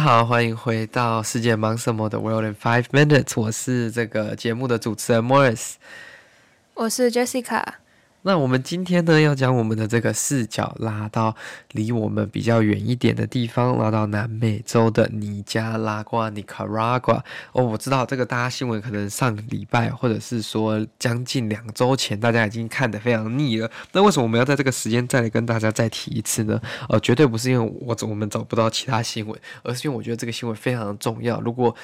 好，欢迎回到世界忙什么的 World in Five Minutes。我是这个节目的主持人 Morris，我是 Jessica。那我们今天呢，要将我们的这个视角拉到离我们比较远一点的地方，拉到南美洲的尼加拉瓜 （Nicaragua）。哦，我知道这个大家新闻可能上礼拜或者是说将近两周前，大家已经看得非常腻了。那为什么我们要在这个时间再来跟大家再提一次呢？呃，绝对不是因为我我们找不到其他新闻，而是因为我觉得这个新闻非常重要。如果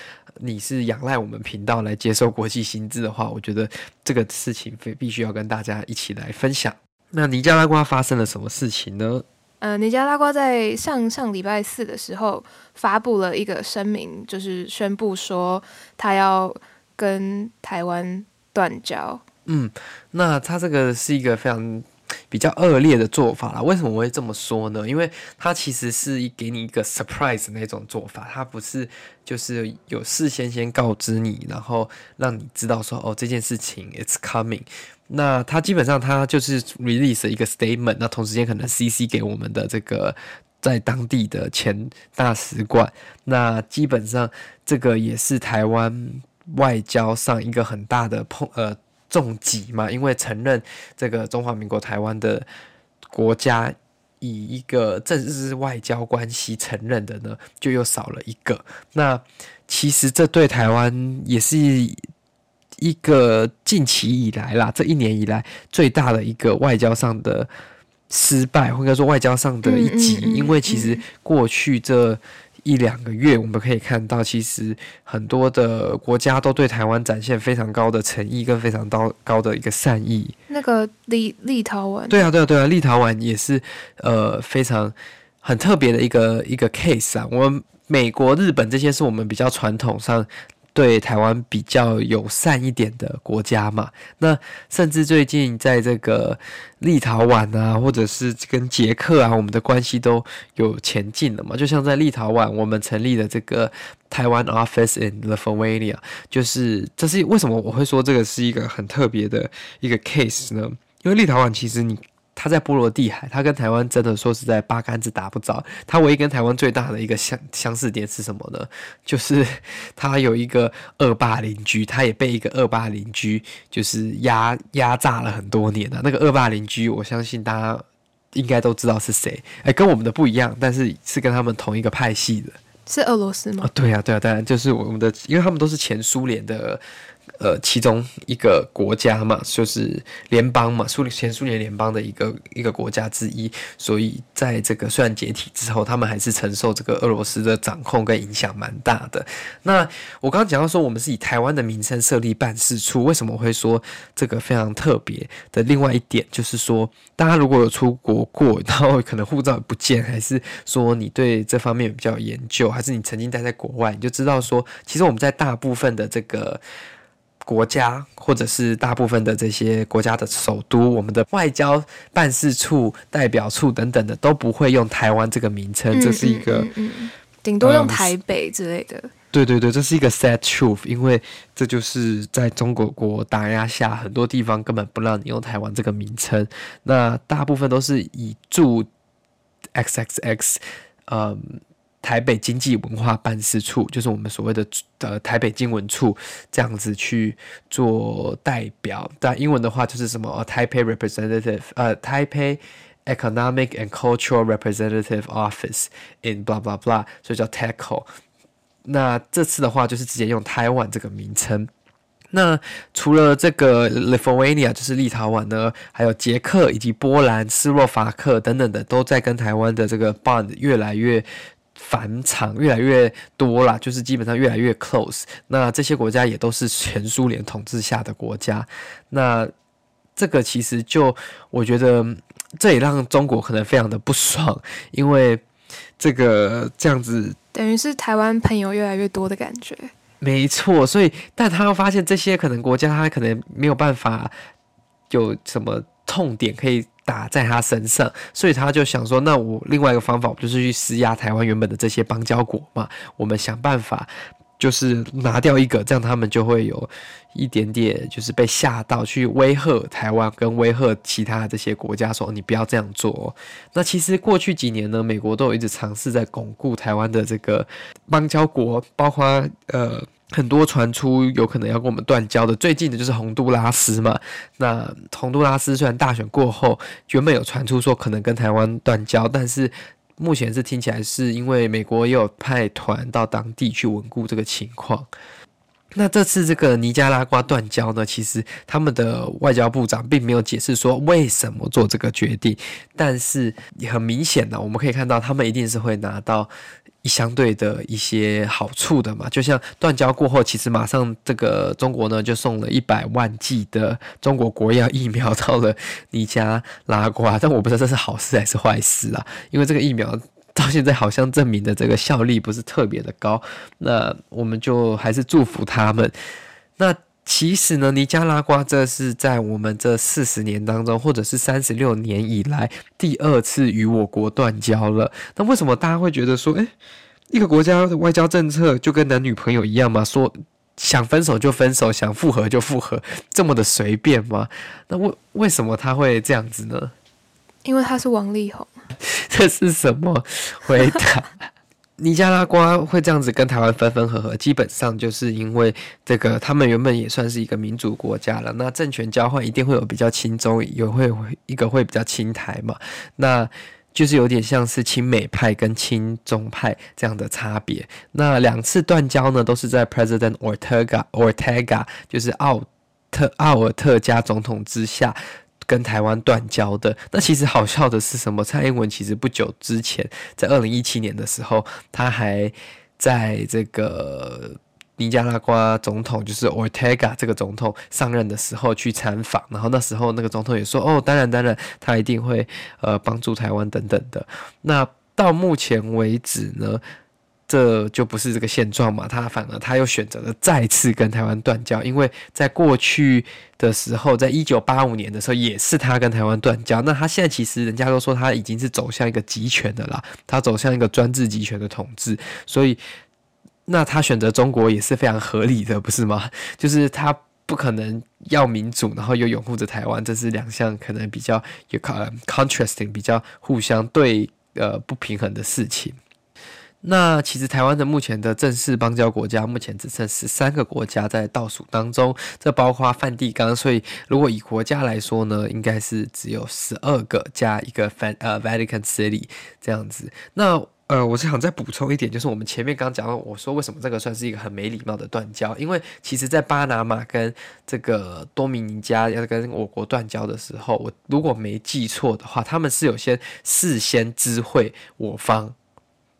你是仰赖我们频道来接受国际新知的话，我觉得这个事情非必须要跟大家一起来。来分享，那尼加拉瓜发生了什么事情呢？呃，尼加拉瓜在上上礼拜四的时候发布了一个声明，就是宣布说他要跟台湾断交。嗯，那他这个是一个非常比较恶劣的做法啦。为什么我会这么说呢？因为他其实是给你一个 surprise 那种做法，他不是就是有事先先告知你，然后让你知道说哦，这件事情 it's coming。那他基本上他就是 release 一个 statement，那同时间可能 CC 给我们的这个在当地的前大使馆，那基本上这个也是台湾外交上一个很大的碰呃重击嘛，因为承认这个中华民国台湾的国家以一个正式外交关系承认的呢，就又少了一个。那其实这对台湾也是。一个近期以来啦，这一年以来最大的一个外交上的失败，或者说外交上的一集，嗯嗯嗯、因为其实过去这一两个月，我们可以看到，其实很多的国家都对台湾展现非常高的诚意跟非常高高的一个善意。那个立立陶宛，对啊，对啊，对啊，立陶宛也是呃非常很特别的一个一个 case 啊。我们美国、日本这些是我们比较传统上。对台湾比较友善一点的国家嘛，那甚至最近在这个立陶宛啊，或者是跟捷克啊，我们的关系都有前进了嘛。就像在立陶宛，我们成立了这个台湾 office in Lithuania，就是这是为什么我会说这个是一个很特别的一个 case 呢？因为立陶宛其实你。他在波罗的海，他跟台湾真的说实在八竿子打不着。他唯一跟台湾最大的一个相相似点是什么呢？就是他有一个恶霸邻居，他也被一个恶霸邻居就是压压榨了很多年了。那个恶霸邻居，我相信大家应该都知道是谁。哎、欸，跟我们的不一样，但是是跟他们同一个派系的，是俄罗斯吗？哦，对啊，对啊，当然就是我们的，因为他们都是前苏联的。呃，其中一个国家嘛，就是联邦嘛，苏联前苏联联邦的一个一个国家之一，所以在这个虽然解体之后，他们还是承受这个俄罗斯的掌控跟影响蛮大的。那我刚刚讲到说，我们是以台湾的名称设立办事处，为什么会说这个非常特别的？另外一点就是说，大家如果有出国过，然后可能护照不见，还是说你对这方面比较有研究，还是你曾经待在国外，你就知道说，其实我们在大部分的这个。国家或者是大部分的这些国家的首都，我们的外交办事处、代表处等等的都不会用台湾这个名称，这是一个，顶、嗯嗯嗯、多用台北之类的。对对对，这是一个 sad truth，因为这就是在中国国打压下，很多地方根本不让你用台湾这个名称。那大部分都是以驻 XXX，嗯。台北经济文化办事处就是我们所谓的呃台北经文处这样子去做代表，但英文的话就是什么呃 Taipei Representative 呃 Taipei Economic and Cultural Representative Office in blah blah blah，所以叫 TECO。那这次的话就是直接用台湾这个名称。那除了这个 Lithuania 就是立陶宛呢，还有捷克以及波兰、斯洛伐克等等的都在跟台湾的这个 bond 越来越。返场越来越多啦，就是基本上越来越 close。那这些国家也都是前苏联统治下的国家。那这个其实就我觉得这也让中国可能非常的不爽，因为这个这样子等于是台湾朋友越来越多的感觉。没错，所以但他又发现这些可能国家他可能没有办法有什么痛点可以打在他身上，所以他就想说，那我另外一个方法，我就是去施压台湾原本的这些邦交国嘛，我们想办法。就是拿掉一个，这样他们就会有一点点，就是被吓到，去威吓台湾跟威吓其他的这些国家，说你不要这样做。那其实过去几年呢，美国都有一直尝试在巩固台湾的这个邦交国，包括呃很多传出有可能要跟我们断交的，最近的就是洪都拉斯嘛。那洪都拉斯虽然大选过后原本有传出说可能跟台湾断交，但是。目前是听起来是因为美国也有派团到当地去稳固这个情况。那这次这个尼加拉瓜断交呢，其实他们的外交部长并没有解释说为什么做这个决定，但是也很明显的，我们可以看到他们一定是会拿到。相对的一些好处的嘛，就像断交过后，其实马上这个中国呢就送了一百万剂的中国国药疫苗到了尼加拉瓜，但我不知道这是好事还是坏事啊，因为这个疫苗到现在好像证明的这个效力不是特别的高，那我们就还是祝福他们。那。其实呢，尼加拉瓜这是在我们这四十年当中，或者是三十六年以来第二次与我国断交了。那为什么大家会觉得说，诶，一个国家的外交政策就跟男女朋友一样吗？说想分手就分手，想复合就复合，这么的随便吗？那为为什么他会这样子呢？因为他是王力宏。这是什么回答？尼加拉瓜会这样子跟台湾分分合合，基本上就是因为这个，他们原本也算是一个民主国家了。那政权交换一定会有比较亲中，也会一个会比较亲台嘛。那就是有点像是亲美派跟亲中派这样的差别。那两次断交呢，都是在 President Ortega Ortega 就是奥特奥尔特加总统之下。跟台湾断交的。那其实好笑的是什么？蔡英文其实不久之前，在二零一七年的时候，他还在这个尼加拉瓜总统，就是 Ortega 这个总统上任的时候去参访，然后那时候那个总统也说：“哦，当然，当然，他一定会呃帮助台湾等等的。”那到目前为止呢？这就不是这个现状嘛？他反而他又选择了再次跟台湾断交，因为在过去的时候，在一九八五年的时候也是他跟台湾断交。那他现在其实人家都说他已经是走向一个集权的啦，他走向一个专制集权的统治，所以那他选择中国也是非常合理的，不是吗？就是他不可能要民主，然后又拥护着台湾，这是两项可能比较有 contrasting 比较互相对呃不平衡的事情。那其实台湾的目前的正式邦交国家，目前只剩十三个国家在倒数当中，这包括梵蒂冈，所以如果以国家来说呢，应该是只有十二个加一个 Van 呃 Vatican City 这样子。那呃，我是想再补充一点，就是我们前面刚讲到，我说为什么这个算是一个很没礼貌的断交，因为其实在巴拿马跟这个多米尼加要跟我国断交的时候，我如果没记错的话，他们是有先事先知会我方。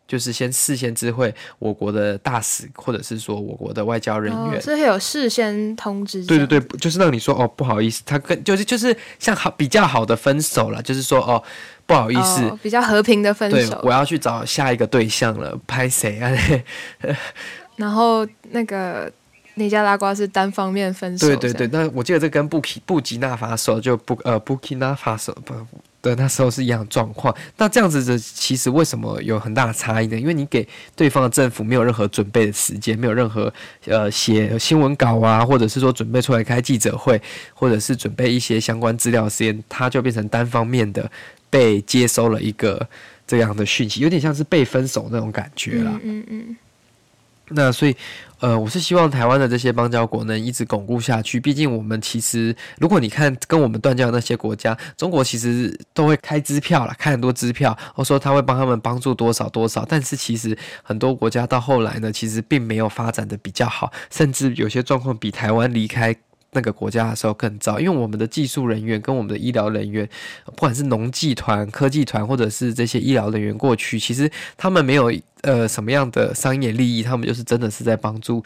就是先事先知会我国的大使，或者是说我国的外交人员，是会有事先通知。对对对，就是让你说哦，不好意思，他跟就是就是像好比较好的分手了，就是说哦，不好意思，哦，比较和平的分手。对，我要去找下一个对象了，拍谁啊？然后那个尼加拉瓜是单方面分手。对对对，那我记得这跟布基布吉纳法索就布呃布基纳法索不。的那时候是一样的状况，那这样子的其实为什么有很大的差异呢？因为你给对方的政府没有任何准备的时间，没有任何呃写新闻稿啊，或者是说准备出来开记者会，或者是准备一些相关资料的时间，他就变成单方面的被接收了一个这样的讯息，有点像是被分手那种感觉啦。嗯嗯，嗯。那所以，呃，我是希望台湾的这些邦交国能一直巩固下去。毕竟我们其实，如果你看跟我们断交的那些国家，中国其实都会开支票啦，开很多支票，或说他会帮他们帮助多少多少。但是其实很多国家到后来呢，其实并没有发展的比较好，甚至有些状况比台湾离开那个国家的时候更糟，因为我们的技术人员跟我们的医疗人员，不管是农技团、科技团，或者是这些医疗人员过去，其实他们没有呃什么样的商业利益，他们就是真的是在帮助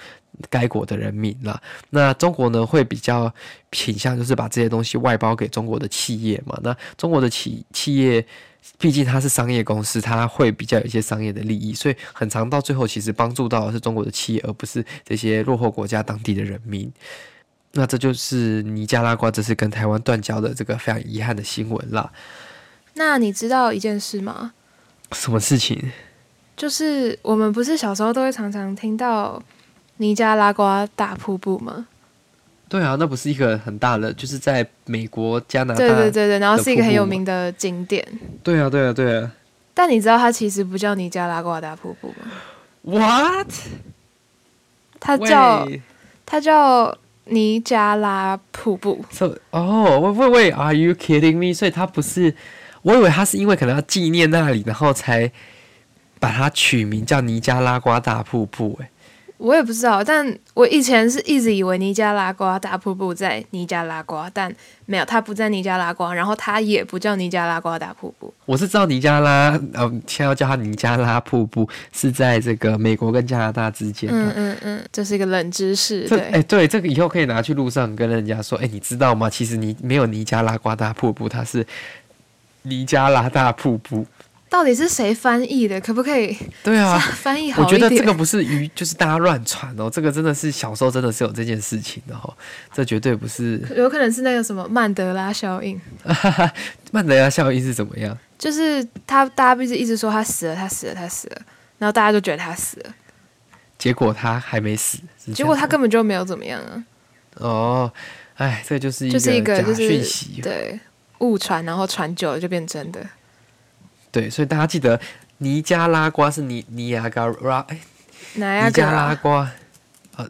该国的人民啦。那中国呢，会比较倾向就是把这些东西外包给中国的企业嘛。那中国的企企业。毕竟它是商业公司，它会比较有一些商业的利益，所以很常到最后，其实帮助到的是中国的企业，而不是这些落后国家当地的人民。那这就是尼加拉瓜这次跟台湾断交的这个非常遗憾的新闻啦。那你知道一件事吗？什么事情？就是我们不是小时候都会常常听到尼加拉瓜大瀑布吗？对啊，那不是一个很大的，就是在美国、加拿大。对对对对，然后是一个很有名的景点。对啊，对啊，对啊。但你知道它其实不叫尼加拉瓜大瀑布吗？What？它叫它叫尼加拉瀑布。So, 哦，喂喂喂，Are you kidding me？所以它不是，我以为它是因为可能要纪念那里，然后才把它取名叫尼加拉瓜大瀑布。哎。我也不知道，但我以前是一直以为尼加拉瓜大瀑布在尼加拉瓜，但没有，它不在尼加拉瓜，然后它也不叫尼加拉瓜大瀑布。我是知道尼加拉，呃，现在要叫它尼加拉瀑布，是在这个美国跟加拿大之间。嗯嗯嗯，这是一个冷知识。对，哎、欸，对，这个以后可以拿去路上跟人家说，哎、欸，你知道吗？其实你没有尼加拉瓜大瀑布，它是尼加拉大瀑布。到底是谁翻译的？可不可以？对啊，翻译好一点。我觉得这个不是鱼，就是大家乱传哦。这个真的是小时候真的是有这件事情的哦。这绝对不是，有可能是那个什么曼德拉效应。曼德拉效应是怎么样？就是他，大家不是一直说他死了，他死了，他死了，然后大家就觉得他死了，结果他还没死，结果他根本就没有怎么样啊。哦，哎，这就是一个就是一个假讯息，就是、对，误传，然后传久了就变真的。对，所以大家记得尼加拉瓜是尼尼亚加拉，哎，尼加拉瓜，呃，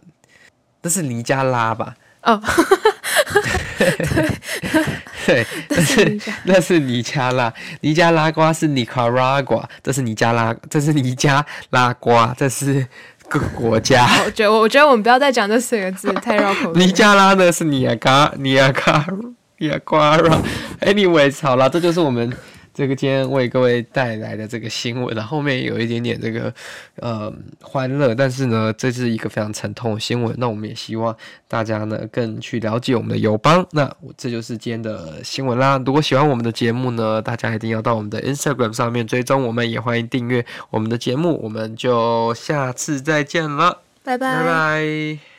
那是尼加拉吧？哦，对，那是那是尼加拉，尼加拉瓜是尼卡拉瓜，这是尼加拉，这是尼加拉瓜，这是个国家。我觉得，我觉得我们不要再讲这四个字，太绕口。尼加拉呢是尼亚加，尼亚加，尼亚瓜拉。Anyways，好了，这就是我们。这个今天为各位带来的这个新闻，然后，面有一点点这个呃欢乐，但是呢，这是一个非常沉痛的新闻。那我们也希望大家呢更去了解我们的友邦。那这就是今天的新闻啦。如果喜欢我们的节目呢，大家一定要到我们的 Instagram 上面追踪我们，也欢迎订阅我们的节目。我们就下次再见了，拜拜拜拜。